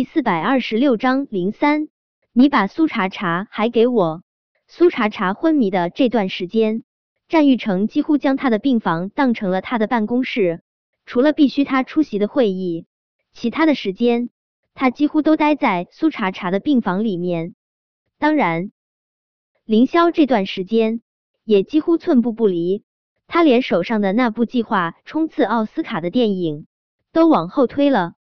第四百二十六章零三，你把苏茶茶还给我。苏茶茶昏迷的这段时间，战玉成几乎将他的病房当成了他的办公室，除了必须他出席的会议，其他的时间他几乎都待在苏茶茶的病房里面。当然，凌霄这段时间也几乎寸步不离，他连手上的那部计划冲刺奥斯卡的电影都往后推了。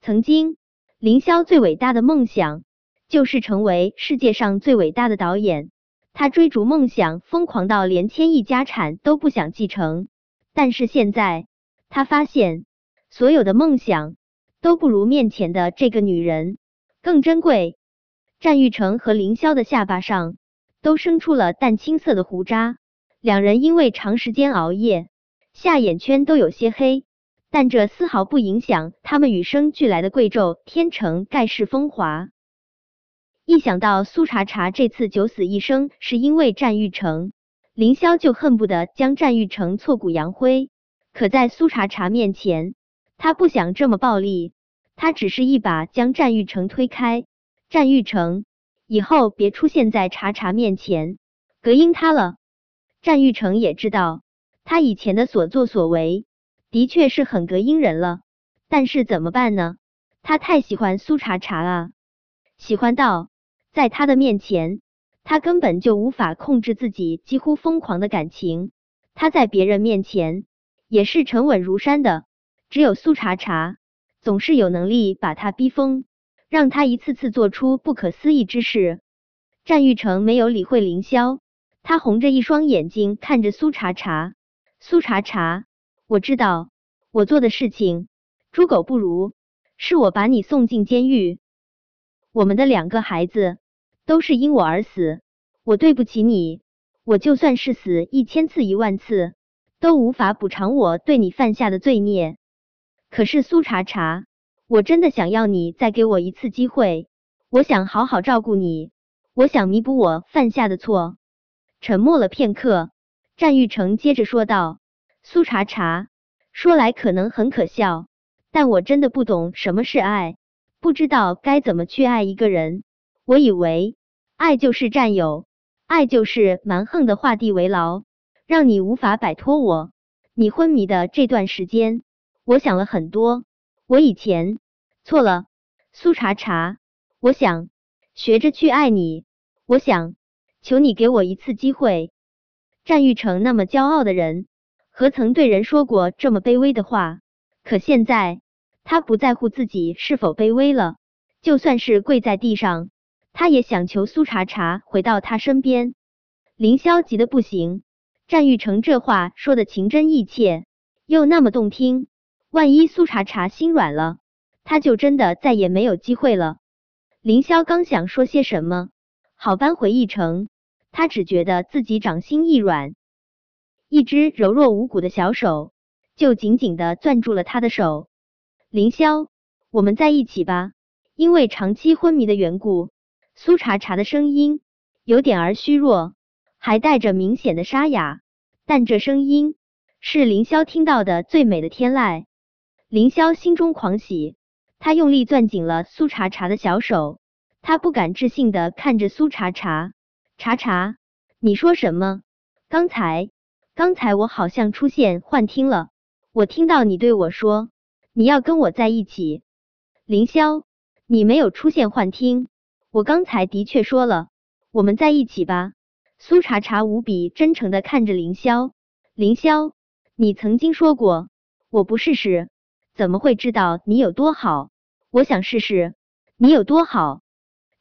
曾经。凌霄最伟大的梦想就是成为世界上最伟大的导演。他追逐梦想，疯狂到连千亿家产都不想继承。但是现在，他发现所有的梦想都不如面前的这个女人更珍贵。战玉成和凌霄的下巴上都生出了淡青色的胡渣，两人因为长时间熬夜，下眼圈都有些黑。但这丝毫不影响他们与生俱来的贵胄天成盖世风华。一想到苏茶茶这次九死一生是因为战玉成，凌霄就恨不得将战玉成挫骨扬灰。可在苏茶茶面前，他不想这么暴力，他只是一把将战玉成推开。战玉成，以后别出现在茶茶面前，隔音他了。战玉成也知道他以前的所作所为。的确是很隔音人了，但是怎么办呢？他太喜欢苏茶茶了，喜欢到在他的面前，他根本就无法控制自己几乎疯狂的感情。他在别人面前也是沉稳如山的，只有苏茶茶总是有能力把他逼疯，让他一次次做出不可思议之事。战玉成没有理会凌霄，他红着一双眼睛看着苏茶茶，苏茶茶。我知道我做的事情猪狗不如，是我把你送进监狱，我们的两个孩子都是因我而死，我对不起你，我就算是死一千次一万次都无法补偿我对你犯下的罪孽。可是苏茶茶，我真的想要你再给我一次机会，我想好好照顾你，我想弥补我犯下的错。沉默了片刻，战玉成接着说道。苏茶茶说来可能很可笑，但我真的不懂什么是爱，不知道该怎么去爱一个人。我以为爱就是占有，爱就是蛮横的画地为牢，让你无法摆脱我。你昏迷的这段时间，我想了很多。我以前错了，苏茶茶，我想学着去爱你。我想求你给我一次机会。战玉成那么骄傲的人。何曾对人说过这么卑微的话？可现在他不在乎自己是否卑微了，就算是跪在地上，他也想求苏茶茶回到他身边。凌霄急得不行，战玉成这话说的情真意切，又那么动听，万一苏茶茶心软了，他就真的再也没有机会了。凌霄刚想说些什么，好扳回一城，他只觉得自己掌心一软。一只柔弱无骨的小手就紧紧的攥住了他的手。凌霄，我们在一起吧。因为长期昏迷的缘故，苏茶茶的声音有点儿虚弱，还带着明显的沙哑。但这声音是凌霄听到的最美的天籁。凌霄心中狂喜，他用力攥紧了苏茶茶的小手。他不敢置信的看着苏茶茶，茶茶，你说什么？刚才？刚才我好像出现幻听了，我听到你对我说你要跟我在一起。凌霄，你没有出现幻听，我刚才的确说了我们在一起吧。苏茶茶无比真诚的看着凌霄，凌霄，你曾经说过我不试试怎么会知道你有多好？我想试试你有多好。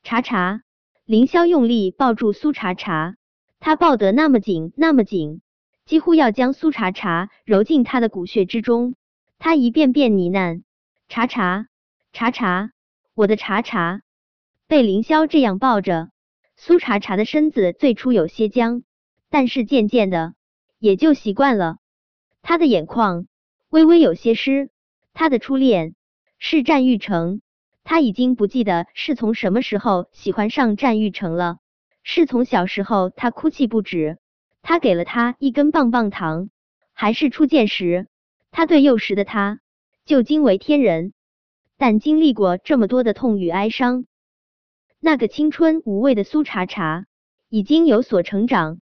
茶茶，凌霄用力抱住苏茶茶，他抱得那么紧，那么紧。几乎要将苏茶茶揉进他的骨血之中，他一遍遍呢喃：“茶茶，茶茶，我的茶茶。”被凌霄这样抱着，苏茶茶的身子最初有些僵，但是渐渐的也就习惯了。他的眼眶微微有些湿。他的初恋是战玉成，他已经不记得是从什么时候喜欢上战玉成了，是从小时候他哭泣不止。他给了他一根棒棒糖，还是初见时，他对幼时的他就惊为天人。但经历过这么多的痛与哀伤，那个青春无畏的苏茶茶已经有所成长。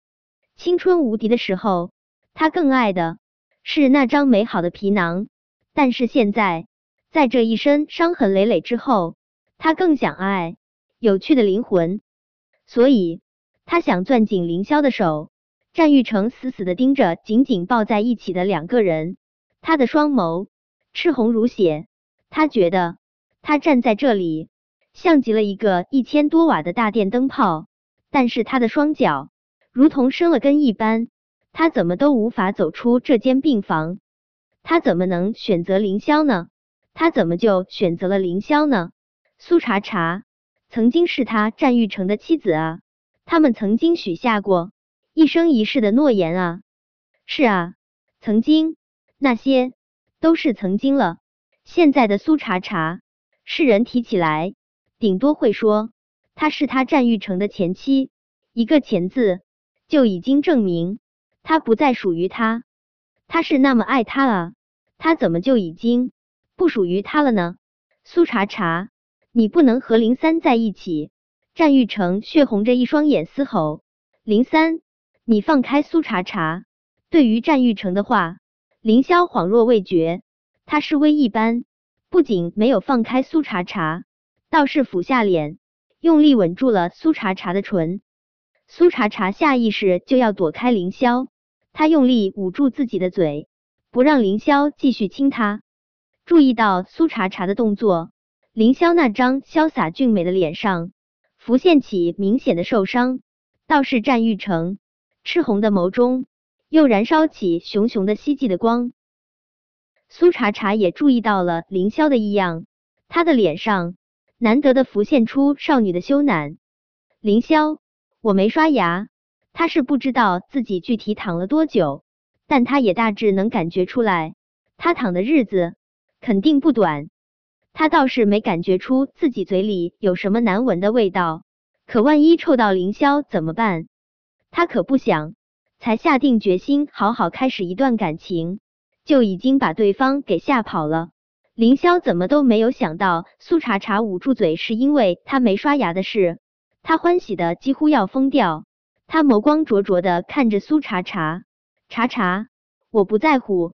青春无敌的时候，他更爱的是那张美好的皮囊。但是现在，在这一身伤痕累累之后，他更想爱有趣的灵魂。所以，他想攥紧凌霄的手。战玉成死死的盯着紧紧抱在一起的两个人，他的双眸赤红如血。他觉得他站在这里像极了一个一千多瓦的大电灯泡，但是他的双脚如同生了根一般，他怎么都无法走出这间病房。他怎么能选择凌霄呢？他怎么就选择了凌霄呢？苏茶茶曾经是他战玉成的妻子啊，他们曾经许下过。一生一世的诺言啊，是啊，曾经那些都是曾经了。现在的苏茶茶，世人提起来，顶多会说她是他战玉成的前妻，一个“前”字就已经证明他不再属于他。他是那么爱他啊，他怎么就已经不属于他了呢？苏茶茶，你不能和林三在一起！战玉成血红着一双眼嘶吼：“林三！”你放开苏茶茶。对于战玉成的话，凌霄恍若未觉。他示威一般，不仅没有放开苏茶茶，倒是俯下脸，用力吻住了苏茶茶的唇。苏茶茶下意识就要躲开凌霄，他用力捂住自己的嘴，不让凌霄继续亲他。注意到苏茶茶的动作，凌霄那张潇洒俊美的脸上浮现起明显的受伤。倒是战玉成。赤红的眸中又燃烧起熊熊的希冀的光。苏茶茶也注意到了凌霄的异样，他的脸上难得的浮现出少女的羞赧。凌霄，我没刷牙。他是不知道自己具体躺了多久，但他也大致能感觉出来，他躺的日子肯定不短。他倒是没感觉出自己嘴里有什么难闻的味道，可万一臭到凌霄怎么办？他可不想，才下定决心好好开始一段感情，就已经把对方给吓跑了。凌霄怎么都没有想到，苏茶茶捂住嘴是因为他没刷牙的事，他欢喜的几乎要疯掉。他眸光灼灼的看着苏茶茶，茶茶，我不在乎。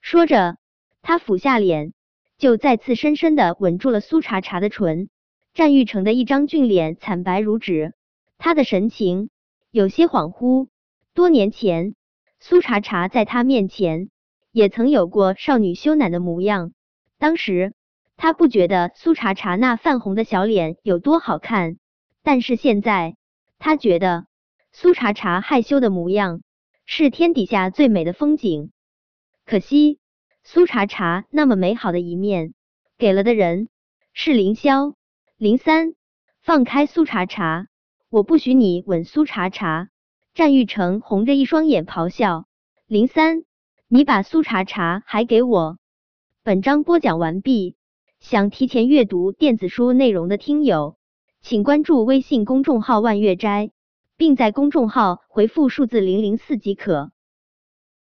说着，他俯下脸，就再次深深的吻住了苏茶茶的唇。战玉成的一张俊脸惨白如纸，他的神情。有些恍惚。多年前，苏茶茶在他面前也曾有过少女羞赧的模样。当时他不觉得苏茶茶那泛红的小脸有多好看，但是现在他觉得苏茶茶害羞的模样是天底下最美的风景。可惜苏茶茶那么美好的一面给了的人是凌霄。林三，放开苏茶茶。我不许你吻苏茶茶！战玉成红着一双眼咆哮。林三，你把苏茶茶还给我！本章播讲完毕。想提前阅读电子书内容的听友，请关注微信公众号万月斋，并在公众号回复数字零零四即可。